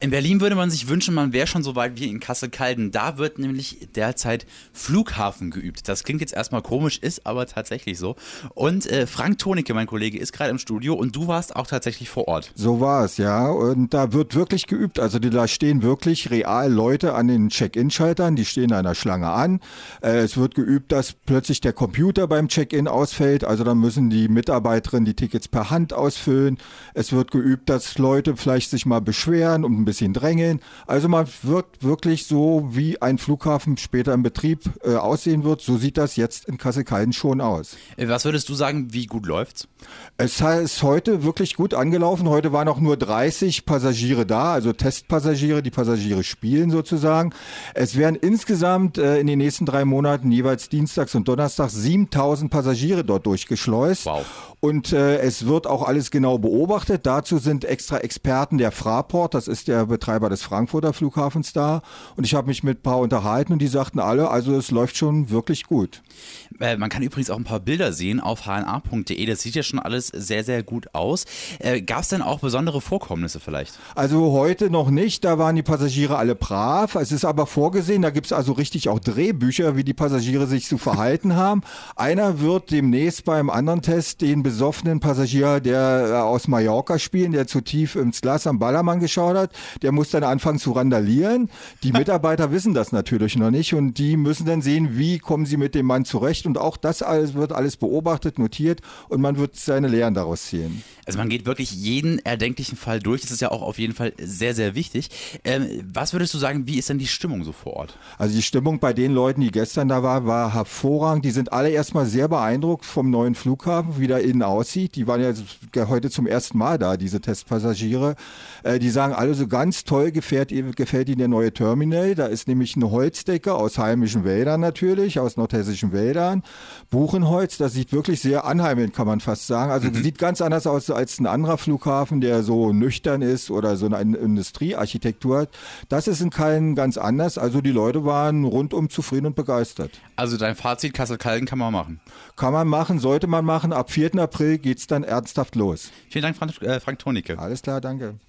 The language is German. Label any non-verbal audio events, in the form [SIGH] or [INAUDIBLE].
In Berlin würde man sich wünschen, man wäre schon so weit wie in Kassel-Calden. Da wird nämlich derzeit Flughafen geübt. Das klingt jetzt erstmal komisch, ist aber tatsächlich so. Und äh, Frank Tonicke, mein Kollege, ist gerade im Studio und du warst auch tatsächlich vor Ort. So war es, ja. Und da wird wirklich geübt. Also da stehen wirklich real Leute an den Check-in-Schaltern, die stehen einer Schlange an. Äh, es wird geübt, dass plötzlich der Computer beim Check-in ausfällt. Also dann müssen die Mitarbeiterinnen die Tickets per Hand ausfüllen. Es wird geübt, dass Leute vielleicht sich mal beschweren und bisschen drängeln. Also man wird wirklich so, wie ein Flughafen später im Betrieb äh, aussehen wird, so sieht das jetzt in Kassel-Calden schon aus. Äh, was würdest du sagen, wie gut läuft's? Es ist heute wirklich gut angelaufen. Heute waren auch nur 30 Passagiere da, also Testpassagiere, die Passagiere spielen sozusagen. Es werden insgesamt äh, in den nächsten drei Monaten jeweils dienstags und donnerstags 7000 Passagiere dort durchgeschleust. Wow. Und äh, es wird auch alles genau beobachtet. Dazu sind extra Experten der Fraport, das ist der Betreiber des Frankfurter Flughafens da. Und ich habe mich mit ein paar unterhalten und die sagten alle, also es läuft schon wirklich gut. Äh, man kann übrigens auch ein paar Bilder sehen auf hna.de. Das sieht ja schon alles sehr, sehr gut aus. Äh, Gab es denn auch besondere Vorkommnisse vielleicht? Also heute noch nicht. Da waren die Passagiere alle brav. Es ist aber vorgesehen, da gibt es also richtig auch Drehbücher, wie die Passagiere sich zu verhalten [LAUGHS] haben. Einer wird demnächst beim anderen Test den besoffenen Passagier, der äh, aus Mallorca spielen, der zu tief ins Glas am Ballermann geschaut hat, der muss dann anfangen zu randalieren. Die [LAUGHS] Mitarbeiter wissen das natürlich noch nicht und die müssen dann sehen, wie kommen sie mit dem Mann zurecht und auch das alles wird alles beobachtet, notiert und man wird seine Lehren daraus ziehen. Also man geht wirklich jeden erdenklichen Fall durch. Das ist ja auch auf jeden Fall sehr, sehr wichtig. Ähm, was würdest du sagen, wie ist denn die Stimmung so vor Ort? Also die Stimmung bei den Leuten, die gestern da waren, war hervorragend. Die sind alle erstmal sehr beeindruckt vom neuen Flughafen, wie der innen aussieht. Die waren ja heute zum ersten Mal da, diese Testpassagiere. Äh, die sagen alle so ganz toll gefällt, gefällt ihnen der neue Terminal. Da ist nämlich eine Holzdecke aus heimischen Wäldern natürlich, aus nordhessischen Wäldern. Buchenholz, das sieht wirklich sehr anheimend, kann man fast sagen. Also mhm. sieht ganz anders aus als ein anderer Flughafen, der so nüchtern ist oder so eine Industriearchitektur hat. Das ist in Kallen ganz anders. Also die Leute waren rundum zufrieden und begeistert. Also dein Fazit, Kassel-Kallen kann man machen? Kann man machen, sollte man machen. Ab 4. April geht es dann ernsthaft los. Vielen Dank, Frank, äh, Frank Tonicke. Alles klar, danke.